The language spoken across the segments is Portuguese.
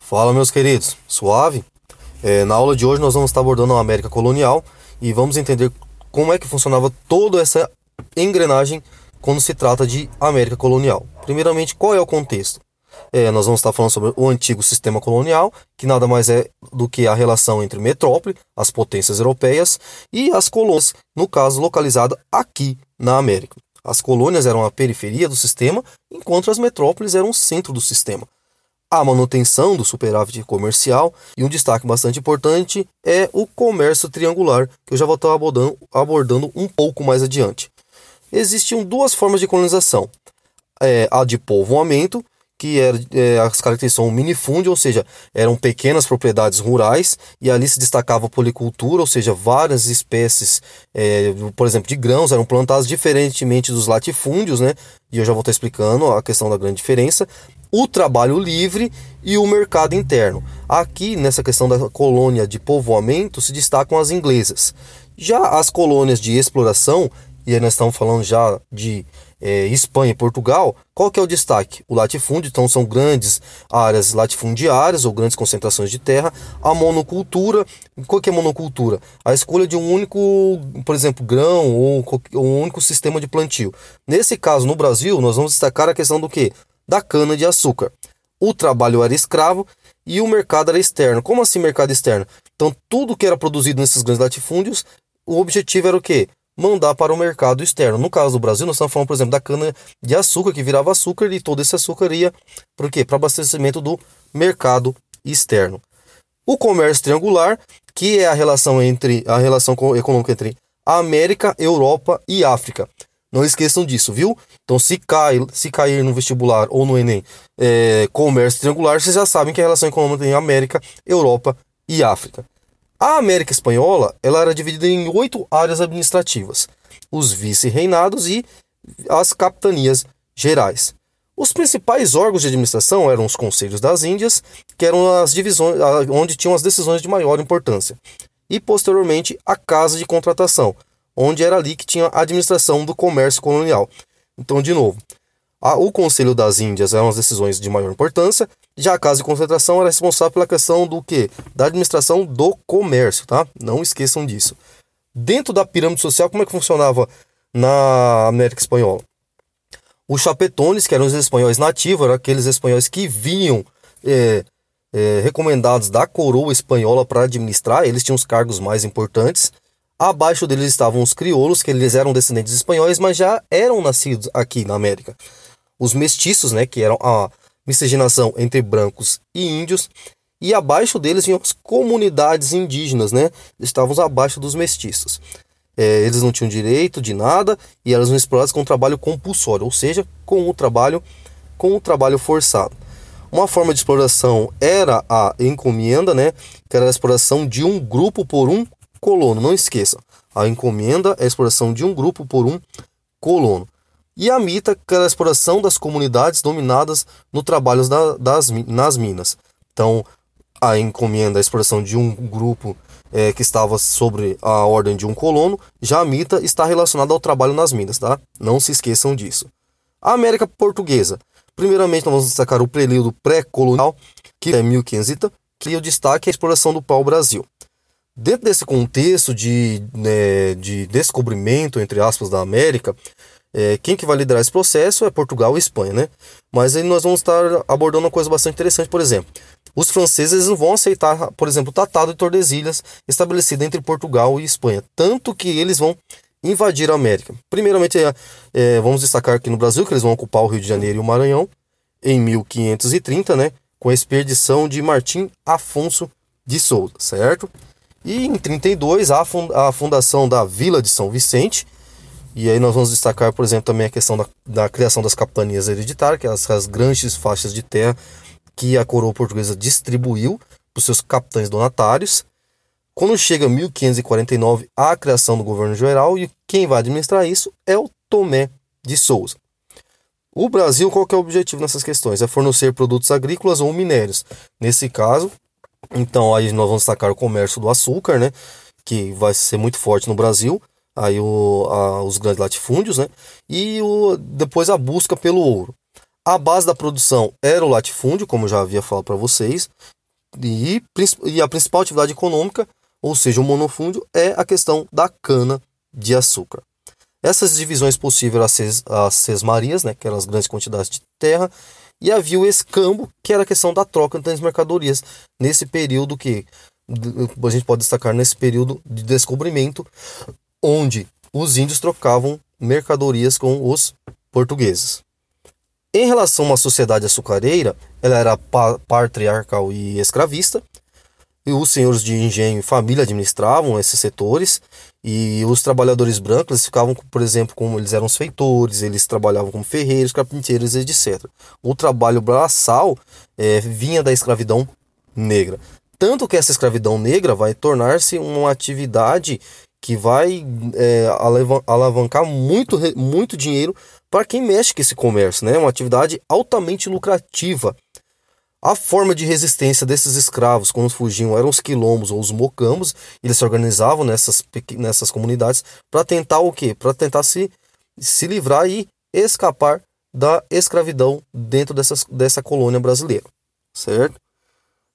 Fala, meus queridos, suave? É, na aula de hoje nós vamos estar abordando a América colonial e vamos entender como é que funcionava toda essa engrenagem quando se trata de América colonial. Primeiramente, qual é o contexto? É, nós vamos estar falando sobre o antigo sistema colonial, que nada mais é do que a relação entre metrópole, as potências europeias, e as colônias, no caso localizada aqui na América. As colônias eram a periferia do sistema, enquanto as metrópoles eram o centro do sistema a manutenção do superávit comercial e um destaque bastante importante é o comércio triangular, que eu já vou estar abordando, abordando um pouco mais adiante. Existiam duas formas de colonização: é, a de povoamento, que era, é, as características são minifúndio, ou seja, eram pequenas propriedades rurais, e ali se destacava a policultura, ou seja, várias espécies, é, por exemplo, de grãos eram plantadas diferentemente dos latifúndios, né? E eu já vou estar explicando a questão da grande diferença o trabalho livre e o mercado interno. Aqui, nessa questão da colônia de povoamento, se destacam as inglesas. Já as colônias de exploração, e aí nós estamos falando já de é, Espanha e Portugal, qual que é o destaque? O latifúndio, então são grandes áreas latifundiárias ou grandes concentrações de terra. A monocultura, qual que é monocultura? A escolha de um único, por exemplo, grão ou um único sistema de plantio. Nesse caso, no Brasil, nós vamos destacar a questão do que? Da cana-de-açúcar. O trabalho era escravo e o mercado era externo. Como assim mercado externo? Então, tudo que era produzido nesses grandes latifúndios, o objetivo era o quê? Mandar para o mercado externo. No caso do Brasil, nós estamos falando, por exemplo, da cana-de-açúcar, que virava açúcar e todo esse açúcar ia para quê? Para abastecimento do mercado externo. O comércio triangular, que é a relação entre a relação econômica entre América, Europa e África. Não esqueçam disso, viu? Então, se, cai, se cair no vestibular ou no Enem é, comércio triangular, vocês já sabem que a relação econômica tem América, Europa e África. A América Espanhola ela era dividida em oito áreas administrativas: os vice-reinados e as capitanias gerais. Os principais órgãos de administração eram os Conselhos das Índias, que eram as divisões onde tinham as decisões de maior importância, e posteriormente a Casa de Contratação, onde era ali que tinha a administração do comércio colonial. Então, de novo, a, o Conselho das Índias eram as decisões de maior importância, já a Casa de Concentração era responsável pela questão do que? Da administração do comércio, tá? Não esqueçam disso. Dentro da pirâmide social, como é que funcionava na América Espanhola? Os chapetones, que eram os espanhóis nativos, eram aqueles espanhóis que vinham é, é, recomendados da coroa espanhola para administrar, eles tinham os cargos mais importantes. Abaixo deles estavam os crioulos, que eles eram descendentes espanhóis, mas já eram nascidos aqui na América. Os mestiços, né, que eram a miscigenação entre brancos e índios, e abaixo deles vinham as comunidades indígenas, né? Estavam abaixo dos mestiços. É, eles não tinham direito de nada e eram explorados com trabalho compulsório, ou seja, com o trabalho com o trabalho forçado. Uma forma de exploração era a encomenda, né? Que era a exploração de um grupo por um colono. Não esqueça, a encomenda é a exploração de um grupo por um colono. E a mita, que é a exploração das comunidades dominadas no trabalho da, das, nas minas. Então, a encomenda a exploração de um grupo é, que estava sobre a ordem de um colono, já a mita está relacionada ao trabalho nas minas, tá? Não se esqueçam disso. A América Portuguesa. Primeiramente, nós vamos destacar o período pré-colonial, que é 1530, que o destaque é a exploração do pau-brasil. Dentro desse contexto de, né, de descobrimento, entre aspas, da América, é, quem que vai liderar esse processo é Portugal e Espanha, né? Mas aí nós vamos estar abordando uma coisa bastante interessante, por exemplo. Os franceses não vão aceitar, por exemplo, o Tratado de Tordesilhas estabelecido entre Portugal e Espanha. Tanto que eles vão invadir a América. Primeiramente, é, é, vamos destacar aqui no Brasil que eles vão ocupar o Rio de Janeiro e o Maranhão em 1530, né? Com a expedição de Martim Afonso de Souza, certo? E em 32, a, fundação da Vila de São Vicente. E aí nós vamos destacar, por exemplo, também a questão da, da criação das capitanias hereditárias, que é as, as grandes faixas de terra que a coroa portuguesa distribuiu para os seus capitães donatários. Quando chega 1549, a criação do governo geral e quem vai administrar isso é o Tomé de Souza. O Brasil, qual é o objetivo nessas questões? É fornecer produtos agrícolas ou minérios. Nesse caso, então aí nós vamos destacar o comércio do açúcar, né? Que vai ser muito forte no Brasil. Aí o, a, os grandes latifúndios, né? E o, depois a busca pelo ouro. A base da produção era o latifúndio, como já havia falado para vocês, e, e a principal atividade econômica, ou seja, o monofúndio, é a questão da cana de açúcar. Essas divisões possíveis as, as sesmarias, né, que eram as grandes quantidades de terra, e havia o escambo, que era a questão da troca entre as mercadorias, nesse período que a gente pode destacar nesse período de descobrimento, onde os índios trocavam mercadorias com os portugueses. Em relação uma sociedade açucareira, ela era patriarcal e escravista, os senhores de engenho e família administravam esses setores, e os trabalhadores brancos ficavam, por exemplo, como eles eram os feitores, eles trabalhavam como ferreiros, carpinteiros, etc. O trabalho braçal é, vinha da escravidão negra. Tanto que essa escravidão negra vai tornar-se uma atividade que vai é, alavancar muito, muito dinheiro para quem mexe com esse comércio, né? Uma atividade altamente lucrativa. A forma de resistência desses escravos quando fugiam eram os quilombos ou os mocambos. Eles se organizavam nessas, nessas comunidades para tentar o quê? Para tentar se, se livrar e escapar da escravidão dentro dessas, dessa colônia brasileira, certo?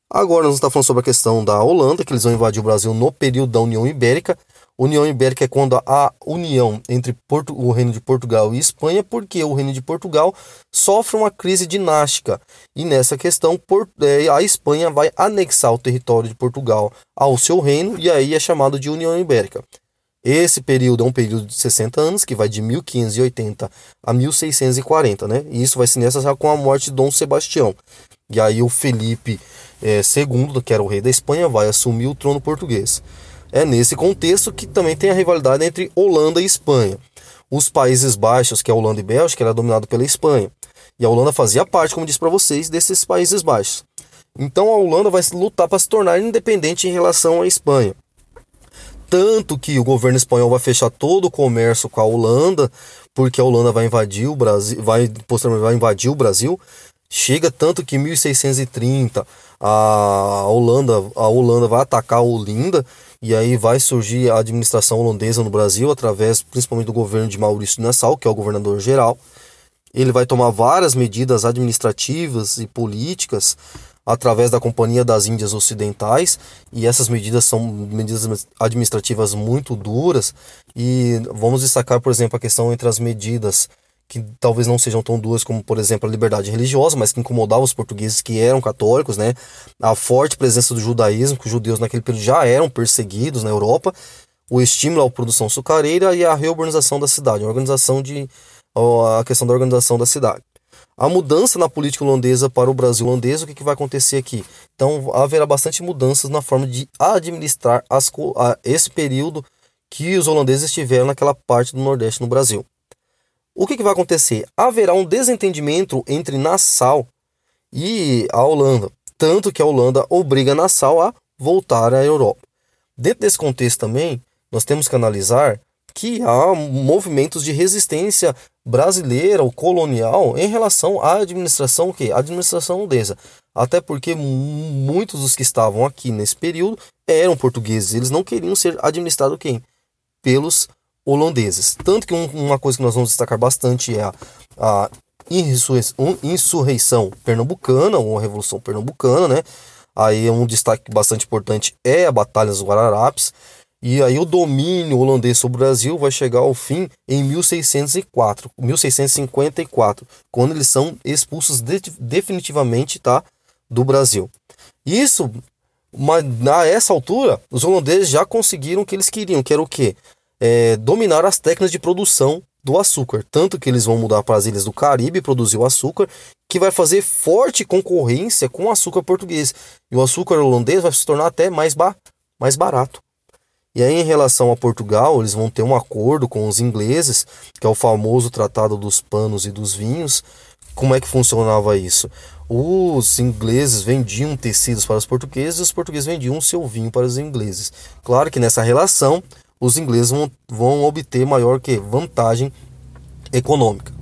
Agora nós estamos falando sobre a questão da Holanda, que eles vão invadir o Brasil no período da União Ibérica. União Ibérica é quando a união entre Porto, o Reino de Portugal e Espanha, porque o Reino de Portugal sofre uma crise dinástica. E nessa questão, é, a Espanha vai anexar o território de Portugal ao seu reino, e aí é chamado de União Ibérica. Esse período é um período de 60 anos, que vai de 1580 a 1640, né? E isso vai se já com a morte de Dom Sebastião. E aí o Felipe é, II, que era o rei da Espanha, vai assumir o trono português. É nesse contexto que também tem a rivalidade entre Holanda e Espanha. Os Países Baixos, que é Holanda e Bélgica, era dominado pela Espanha. E a Holanda fazia parte, como disse para vocês, desses Países Baixos. Então a Holanda vai lutar para se tornar independente em relação à Espanha. Tanto que o governo espanhol vai fechar todo o comércio com a Holanda, porque a Holanda vai invadir o Brasil, vai posteriormente vai invadir o Brasil. Chega tanto que em 1630 a Holanda, a Holanda vai atacar a Olinda e aí vai surgir a administração holandesa no Brasil através principalmente do governo de Maurício Nassau, que é o governador geral. Ele vai tomar várias medidas administrativas e políticas através da Companhia das Índias Ocidentais, e essas medidas são medidas administrativas muito duras, e vamos destacar, por exemplo, a questão entre as medidas que talvez não sejam tão duras como, por exemplo, a liberdade religiosa, mas que incomodavam os portugueses que eram católicos, né? A forte presença do judaísmo, que os judeus naquele período já eram perseguidos na Europa, o estímulo à produção açucareira e a reurbanização da cidade, a organização de a questão da organização da cidade. A mudança na política holandesa para o Brasil holandês, o que, que vai acontecer aqui? Então, haverá bastante mudanças na forma de administrar as, esse período que os holandeses tiveram naquela parte do Nordeste no Brasil. O que, que vai acontecer? Haverá um desentendimento entre Nassau e a Holanda, tanto que a Holanda obriga Nassau a voltar à Europa. Dentro desse contexto também, nós temos que analisar que há movimentos de resistência brasileira ou colonial em relação à administração? A administração holandesa. Até porque muitos dos que estavam aqui nesse período eram portugueses, eles não queriam ser administrados quem? Pelos holandeses. Tanto que um, uma coisa que nós vamos destacar bastante é a, a insurreição, pernambucana, ou a Revolução Pernambucana, né? Aí um destaque bastante importante é a Batalha dos Guararapes. E aí o domínio holandês sobre o Brasil vai chegar ao fim em 1604, 1654, quando eles são expulsos de, definitivamente, tá, do Brasil. Isso, mas a essa altura, os holandeses já conseguiram o que eles queriam, que era o quê? É, dominar as técnicas de produção do açúcar. Tanto que eles vão mudar para as ilhas do Caribe produzir o açúcar, que vai fazer forte concorrência com o açúcar português. E o açúcar holandês vai se tornar até mais, ba mais barato. E aí, em relação a Portugal, eles vão ter um acordo com os ingleses, que é o famoso Tratado dos Panos e dos Vinhos. Como é que funcionava isso? Os ingleses vendiam tecidos para os portugueses e os portugueses vendiam seu vinho para os ingleses. Claro que nessa relação os ingleses vão, vão obter maior que vantagem econômica.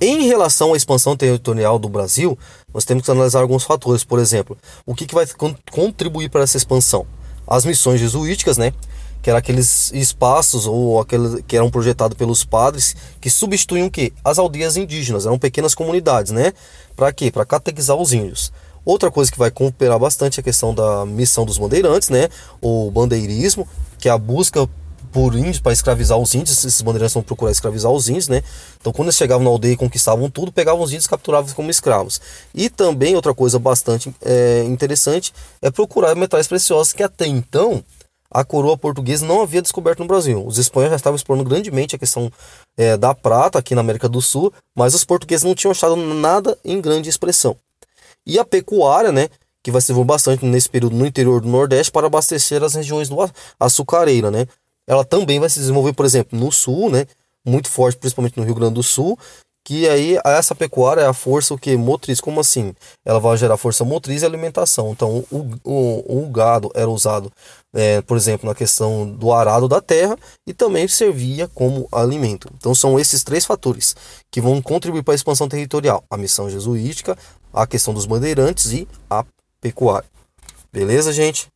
Em relação à expansão territorial do Brasil, nós temos que analisar alguns fatores. Por exemplo, o que, que vai contribuir para essa expansão? As missões jesuíticas, né? que eram aqueles espaços ou aqueles que eram projetados pelos padres que substituíam o quê? As aldeias indígenas, eram pequenas comunidades, né? Para quê? Para catequizar os índios. Outra coisa que vai cooperar bastante é a questão da missão dos bandeirantes, né? O bandeirismo, que é a busca por índios para escravizar os índios. Esses bandeirantes vão procurar escravizar os índios, né? Então, quando eles chegavam na aldeia e conquistavam tudo, pegavam os índios e capturavam como escravos. E também outra coisa bastante é, interessante é procurar metais preciosos que até então a coroa portuguesa não havia descoberto no Brasil. Os espanhóis já estavam explorando grandemente a questão é, da prata aqui na América do Sul, mas os portugueses não tinham achado nada em grande expressão. E a pecuária, né, que vai ser bastante nesse período no interior do Nordeste para abastecer as regiões do açucareira, né? Ela também vai se desenvolver, por exemplo, no Sul, né? Muito forte, principalmente no Rio Grande do Sul, que aí essa pecuária é a força o que motriz. Como assim? Ela vai gerar força motriz e alimentação. Então o, o, o gado era usado é, por exemplo na questão do arado da terra e também servia como alimento. Então são esses três fatores que vão contribuir para a expansão territorial. A missão jesuítica a questão dos bandeirantes e a pecuária. Beleza gente